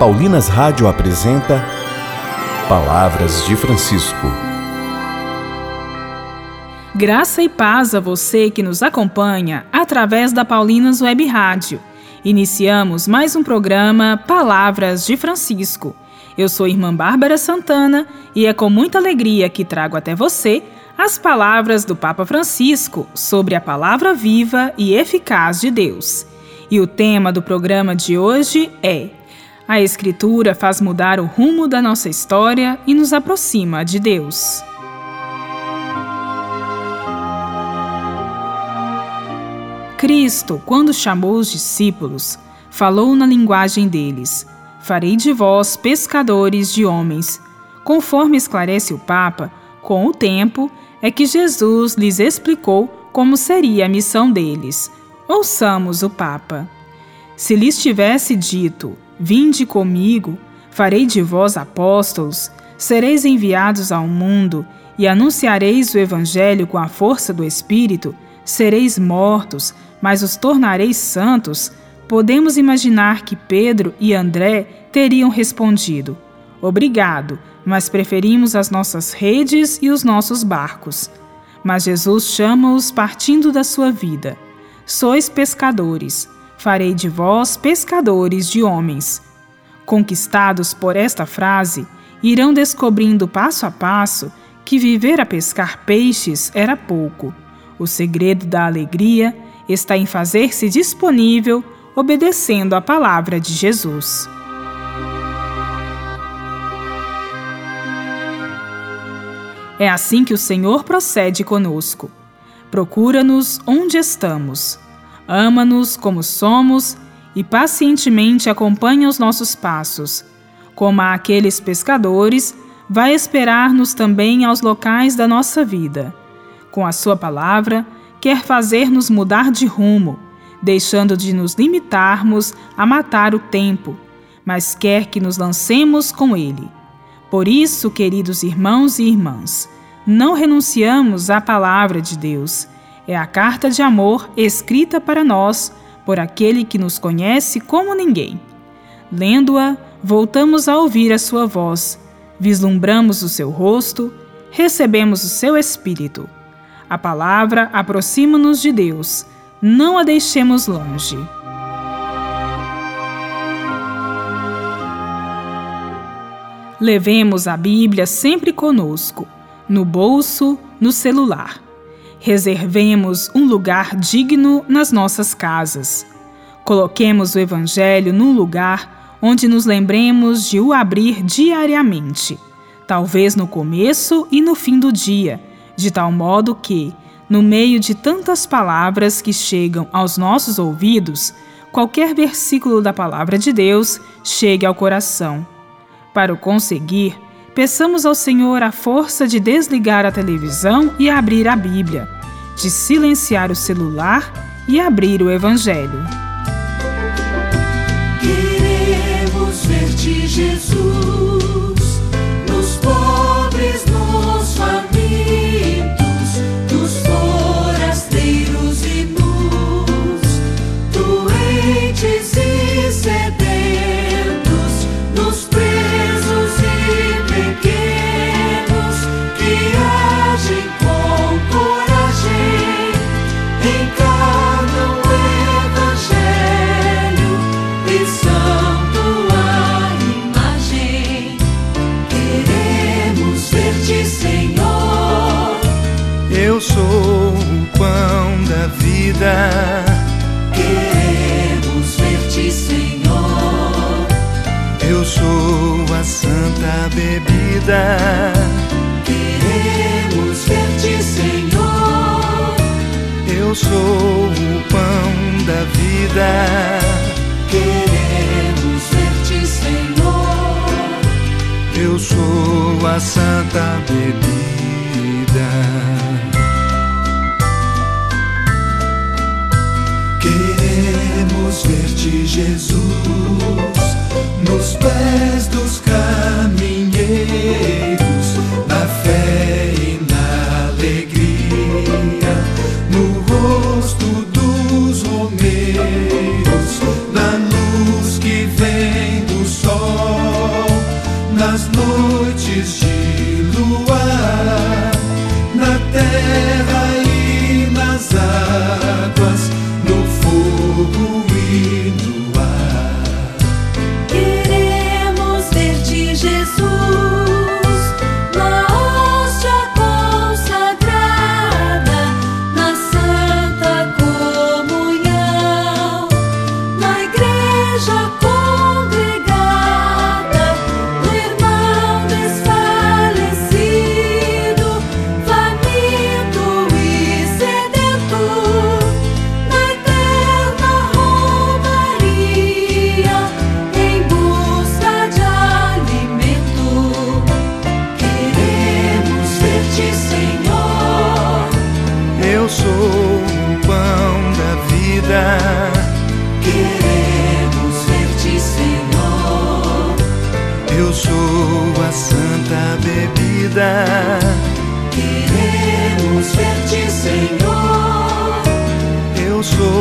Paulinas Rádio apresenta Palavras de Francisco. Graça e paz a você que nos acompanha através da Paulinas Web Rádio. Iniciamos mais um programa Palavras de Francisco. Eu sou irmã Bárbara Santana e é com muita alegria que trago até você as palavras do Papa Francisco sobre a palavra viva e eficaz de Deus. E o tema do programa de hoje é: A Escritura faz mudar o rumo da nossa história e nos aproxima de Deus. Cristo, quando chamou os discípulos, falou na linguagem deles: Farei de vós pescadores de homens. Conforme esclarece o Papa, com o tempo é que Jesus lhes explicou como seria a missão deles Ouçamos o Papa. Se lhes tivesse dito: Vinde comigo, farei de vós apóstolos, sereis enviados ao mundo e anunciareis o Evangelho com a força do Espírito, sereis mortos, mas os tornareis santos, podemos imaginar que Pedro e André teriam respondido: Obrigado, mas preferimos as nossas redes e os nossos barcos. Mas Jesus chama-os partindo da sua vida. Sois pescadores, farei de vós pescadores de homens. Conquistados por esta frase, irão descobrindo passo a passo que viver a pescar peixes era pouco. O segredo da alegria está em fazer-se disponível obedecendo à palavra de Jesus. É assim que o Senhor procede conosco. Procura-nos onde estamos, ama-nos como somos e pacientemente acompanha os nossos passos. Como aqueles pescadores, vai esperar-nos também aos locais da nossa vida. Com a Sua palavra, quer fazer-nos mudar de rumo, deixando de nos limitarmos a matar o tempo, mas quer que nos lancemos com Ele. Por isso, queridos irmãos e irmãs, não renunciamos à palavra de Deus. É a carta de amor escrita para nós por aquele que nos conhece como ninguém. Lendo-a, voltamos a ouvir a sua voz, vislumbramos o seu rosto, recebemos o seu espírito. A palavra aproxima-nos de Deus, não a deixemos longe. Levemos a Bíblia sempre conosco no bolso, no celular. Reservemos um lugar digno nas nossas casas. Coloquemos o Evangelho num lugar onde nos lembremos de o abrir diariamente, talvez no começo e no fim do dia, de tal modo que, no meio de tantas palavras que chegam aos nossos ouvidos, qualquer versículo da palavra de Deus chegue ao coração. Para o conseguir, peçamos ao Senhor a força de desligar a televisão e abrir a Bíblia, de silenciar o celular e abrir o Evangelho. Queremos ver-te, Jesus. Sou a santa bebida. Queremos ver-te, Senhor. Eu sou o pão da vida. Queremos ver-te, Senhor. Eu sou a santa bebida. nas noites de luar, na terra e nas águas. eu sou.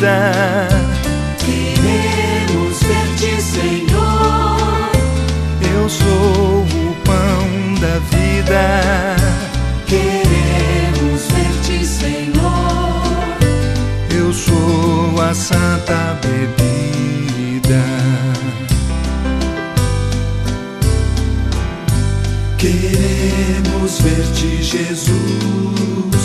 vida. Queremos ver-te, Senhor. Eu sou o pão da vida. Queremos ver-te, Senhor. Eu sou a santa bebida. Queremos ver-te, Jesus.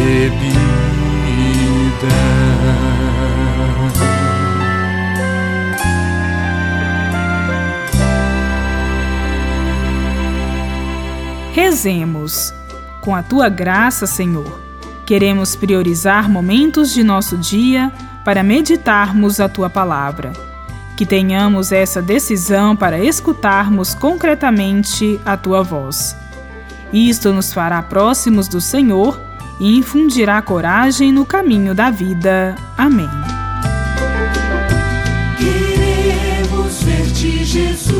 bebida. Rezemos. Com a tua graça, Senhor, queremos priorizar momentos de nosso dia para meditarmos a tua palavra. Que tenhamos essa decisão para escutarmos concretamente a tua voz. Isto nos fará próximos do Senhor e infundirá coragem no caminho da vida. Amém. Queremos ver-te, Jesus,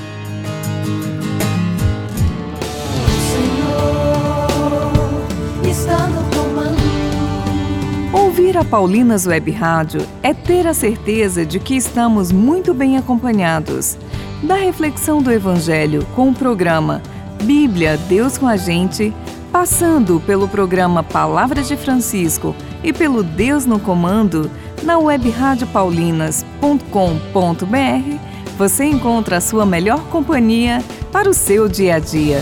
Ouvir a Paulinas Web Rádio é ter a certeza de que estamos muito bem acompanhados. Da reflexão do Evangelho com o programa Bíblia Deus com a Gente, passando pelo programa Palavras de Francisco e pelo Deus no Comando, na webradiopaulinas.com.br, você encontra a sua melhor companhia para o seu dia a dia.